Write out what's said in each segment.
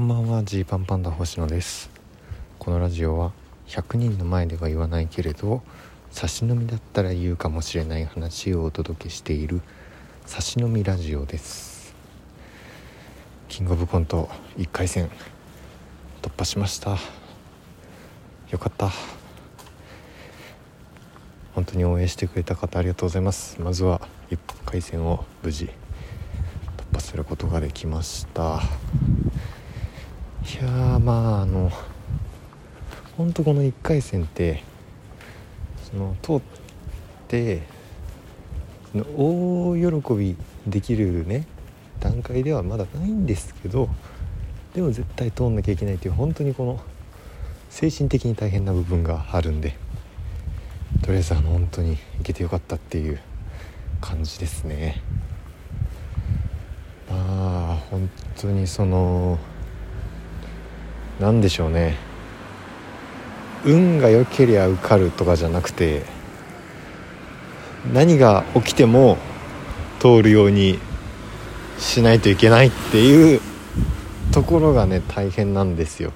こんばんはジーパンパンダ星野です。このラジオは100人の前では言わないけれど差し飲みだったら言うかもしれない話をお届けしている差し飲みラジオです。キングオブコント1回戦突破しました。よかった。本当に応援してくれた方ありがとうございます。まずは1回戦を無事突破することができました。いやーまああの本当この1回戦ってその通って大喜びできるね段階ではまだないんですけどでも絶対通んなきゃいけないという本当にこの精神的に大変な部分があるんでとりあえずあの本当に行けてよかったっていう感じですね。まあ本当にその何でしょうね。運が良けりゃ受かるとかじゃなくて何が起きても通るようにしないといけないっていうところがね大変なんですよ。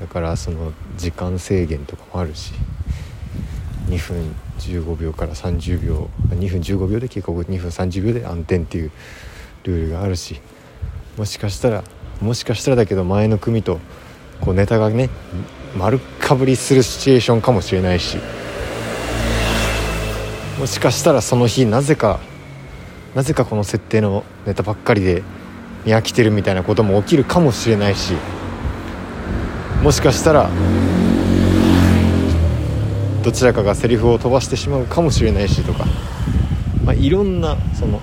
だからその時間制限とかもあるし2分15秒から30秒2分15秒で結構2分30秒で暗転っていうルールがあるしもしかしたらもしかしたらだけど前の組とこうネタがね丸かぶりするシチュエーションかもしれないし。もしかしたらその日なぜかなぜかこの設定のネタばっかりで見飽きてるみたいなことも起きるかもしれないし。もしかしたらどちらかがセリフを飛ばしてしまうかもしれないしとか、まあ、いろんなその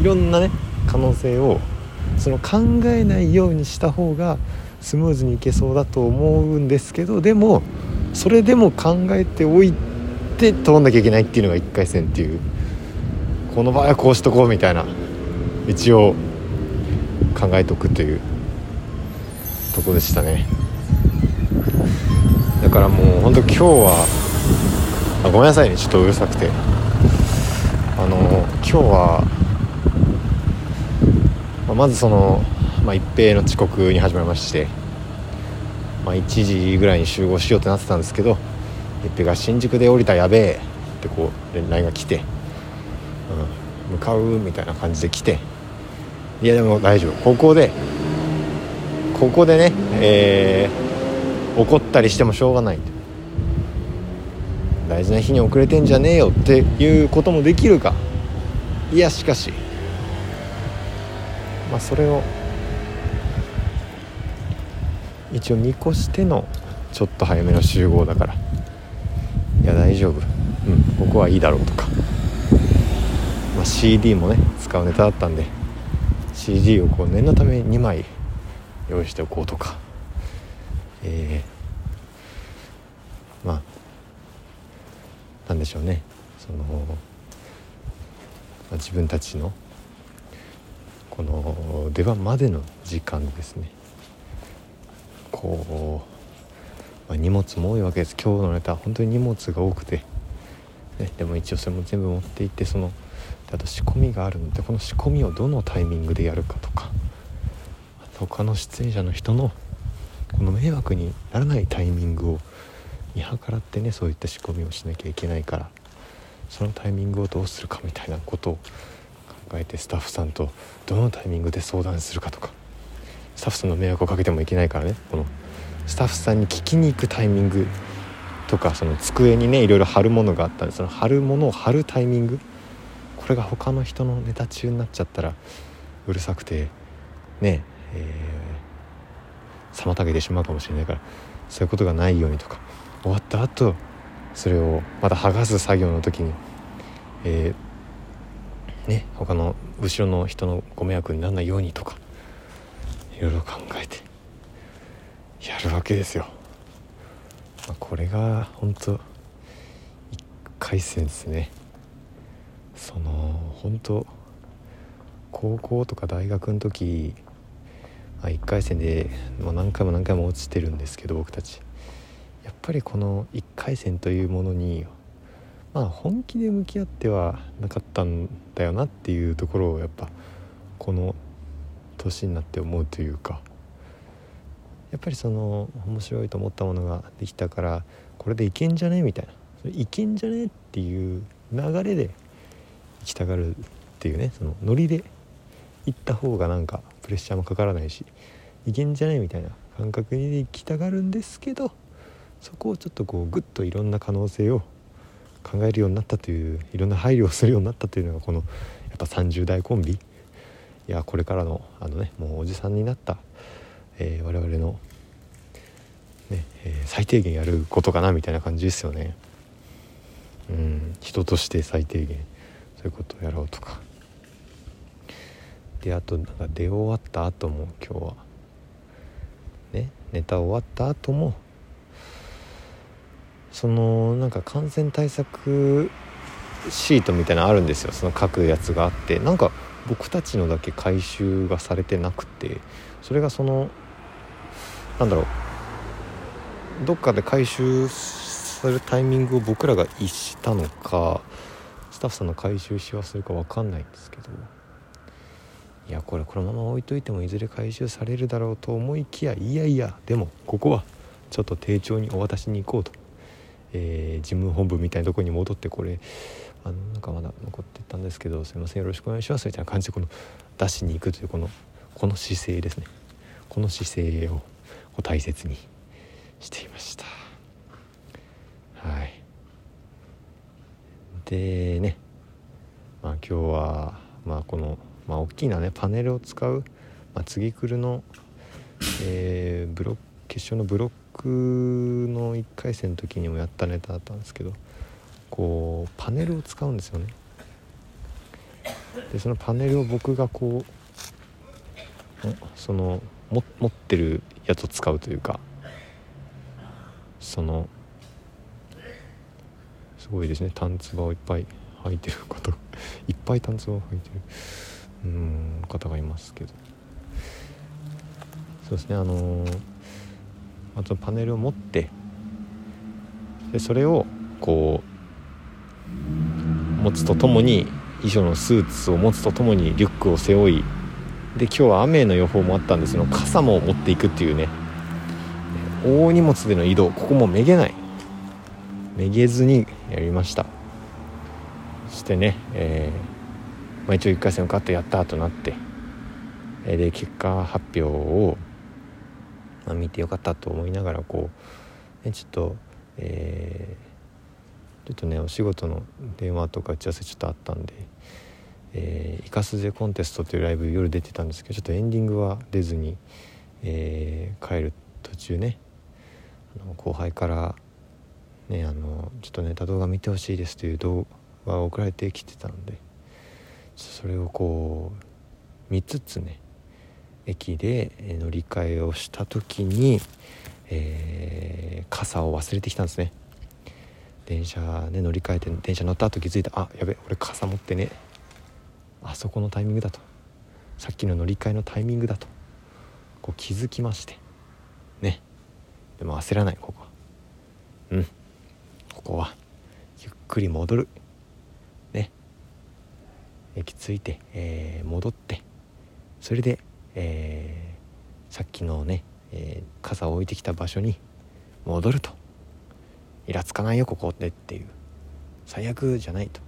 いろんなね可能性をその考えないようにした方がスムーズにいけそうだと思うんですけどでもそれでも考えておいて通んなきゃいけないっていうのが1回戦っていう。この場合はこうしとこうみたいな。一応考えとくという。とこでしたね。だからもう本当今日はあごめんなさいね。ちょっとうるさくて。あの今日はま、ずその、まあ、一平の遅刻に始まりまして、まあ、1時ぐらいに集合しようってなってたんですけど一平が新宿で降りたやべえってこう連絡が来て、うん、向かうみたいな感じで来ていやでも大丈夫。ここでここでね、えー、怒ったりしてもしょうがない。大事な日に遅れてんじゃねえよっていうこともできるか。いやしかしまあ、それを一応見越してのちょっと早めの集合だから。いや大丈夫。うんここはいいだろうとか、まあ、CD もね使うネタだったんで CD をこう念のため2枚用意しておこうとか。えー、まあなんでしょうね。その、まあ、自分たちのこの出番までの時間ですね。こう、まあ、荷物も多いわけです。今日のネタ本当に荷物が多くて、ね、でも一応それも全部持っていってそのあと仕込みがあるのでこの仕込みをどのタイミングでやるかとか他の出演者の人のこの迷惑にならないタイミングを見計らってねそういった仕込みをしなきゃいけないからそのタイミングをどうするかみたいなことをえてスタッフさんとどのタイミングで相談するかとか。スタッフさんの迷惑をかけてもいけないからね。このスタッフさんに聞きに行くタイミングとかその机にねいろいろ貼るものがあったんでその貼るものを貼るタイミング。これが他の人のネタ中になっちゃったらうるさくてねえー、妨げてしまうかもしれないからそういうことがないようにとか。終わった後それをまた剥がす作業の時に、えー、ね他の後ろの人のご迷惑にならないようにとかいろいろ考えてやるわけですよ、まあ、これが本当1回戦ですね。その本当高校とか大学の時、ま、1回戦でもう何回も何回も落ちてるんですけど僕たち。やっぱりこの1回戦というものにまあ本気で向き合ってはなかったんだよなっていうところをやっぱこの年になって思うというかやっぱりその面白いと思ったものができたからこれでいけんじゃねみたいな。それいけんじゃねっていう流れで行きたがるっていうねそのノリで行った方がなんかプレッシャーもかからないしいけんじゃねみたいな感覚で行きたがるんですけどそこをちょっとこうグッといろんな可能性を考えるようになったといういろんな配慮をするようになったというのがこのやっぱ30代コンビいやこれからのあのねもうおじさんになった、えー、我々の、ねえー、最低限やることかなみたいな感じですよね。うん人として最低限そういうことをやろうとか。であとなんか出終わった後も今日はねネタ終わった後もそのなんか感染対策シートみたいなのあるんですよ。その書くやつがあって。なんか僕たちのだけ回収がされてなくて。それがそのなんだろう。どっかで回収するタイミングを僕らが逸したのかスタッフさんの回収し忘れか分かんないんですけど。いやこれこのまま置いといてもいずれ回収されるだろうと思いきやいやいやでもここはちょっと丁重にお渡しに行こうと。えー、事務本部みたいなとこに戻ってこれあのなんかまだ残ってたんですけどすいませんよろしくお願いします。みたいな感じでこの出しに行くというこのこの姿勢ですね。この姿勢を大切にしていました。はい。でねまあ今日はまあこのまあ大きなねパネルを使う、まあ、次来るの、えー、ブロック決勝のブロックの1回戦の時にもやったネタだったんですけどこうパネルを使うんですよね。でそのパネルを僕がこうその持ってるやつを使うというかそのすごいですね。単ツをいっぱい履いてる方。いっぱい単ツを履いてるうん方がいますけど。そうですね。あのーあとパネルを持ってでそれをこう持つとともに衣装のスーツを持つとともにリュックを背負いで今日は雨の予報もあったんですけど傘も持っていくっていうね。大荷物での移動ここもめげない。めげずにやりました。そしてね、えーまあ、一応1回戦受かってやったとなってで結果発表をまあ、見てよかったと思いながらこう、ね、ちょっと、えー、ちょっとねお仕事の電話とか打ち合わせちょっとあったんで「えー、イカスゼコンテスト」というライブ夜出てたんですけどちょっとエンディングは出ずに、えー、帰る途中ねあの後輩からねあのちょっとネタ動画見てほしいですという動画が送られてきてたのでそれをこう見つつね駅で乗り換えをした時に、えー、傘を忘れてきたんですね。電車ね乗り換えて電車乗った後気づいた。あやべ俺傘持ってね。あそこのタイミングだと。さっきの乗り換えのタイミングだと。こう気づきまして。ね。でも焦らないここは。うん。ここは。ゆっくり戻る。ね。駅着いて、えー、戻って。それでえー、さっきのね、えー、傘を置いてきた場所に戻ると。イラつかないよここでっていう。最悪じゃないと。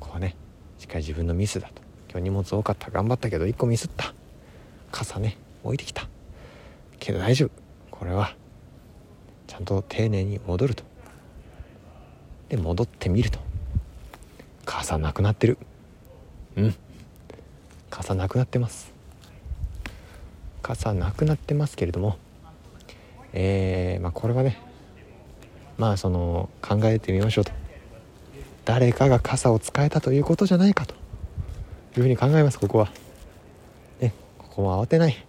ここはねしっかり自分のミスだと。今日荷物多かった。頑張ったけど1個ミスった。傘ね置いてきた。けど大丈夫。これはちゃんと丁寧に戻ると。で戻ってみると。傘なくなってる。うん。傘なくなってます。傘なくなってますけれどもえー、まあ、これはねまあその考えてみましょうと誰かが傘を使えたということじゃないかというふうに考えますここはねここは慌てない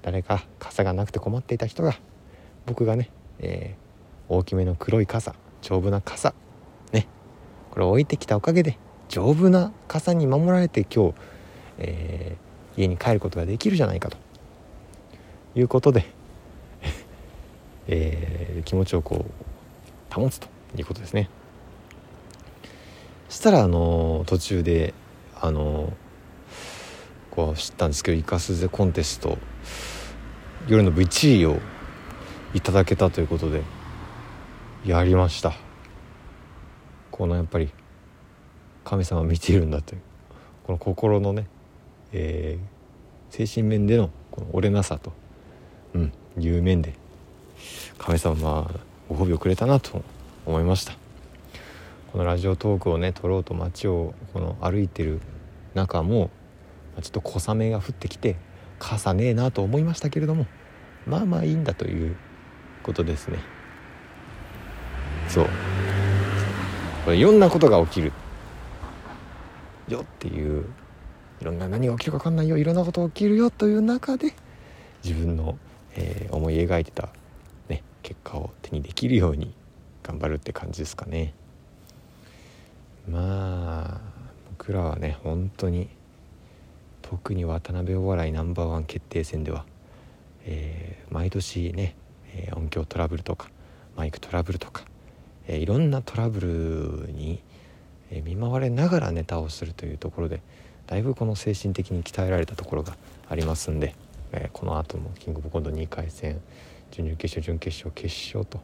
誰か傘がなくて困っていた人が僕がね、えー、大きめの黒い傘丈夫な傘ねこれを置いてきたおかげで丈夫な傘に守られて今日、えー家に帰ることができるじゃないかと。いうことで えー、気持ちをこう保つということですね。そしたらあの途中であのこう知ったんですけどイカスゼコンテスト夜の部1位をいただけたということでやりました。このやっぱり神様見ているんだというこの心のね、えー、精神面でのこの折れなさと、うん、いう面で神様はご褒美をくれたなと思いました。このラジオトークをね撮ろうと街をこの歩いてる中もちょっと小雨が降ってきて傘ねえなと思いましたけれどもまあまあいいんだということですね。そう。これいろんなことが起きるよっていういろんな何が起きるか分かんないよいろんなこと起きるよという中で自分の、えー、思い描いてた、ね、結果を手にできるように頑張るって感じですかね。まあ僕らはね本当に特に渡辺お笑いナンバーワン決定戦では、えー、毎年ね、えー、音響トラブルとかマイクトラブルとか、えー、いろんなトラブルにえ見舞われながらネタをするというところでだいぶこの精神的に鍛えられたところがありますんで、えこの後もキングオブコント2回戦準々決勝準決勝決勝と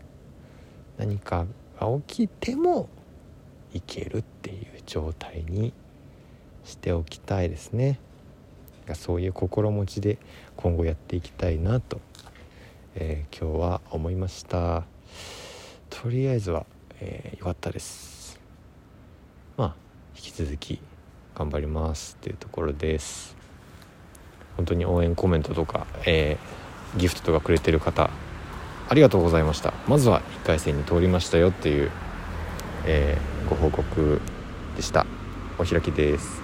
何かが起きてもいけるっていう状態にしておきたいですね。そういう心持ちで今後やっていきたいなと、えー、今日は思いました。とりあえずは、えー、かったです。まあ引き続き頑張りますっていうところです。本当に応援コメントとか、えー、ギフトとかくれてる方ありがとうございました。まずは1回戦に通りましたよっていう、えー、ご報告でした。お開きです。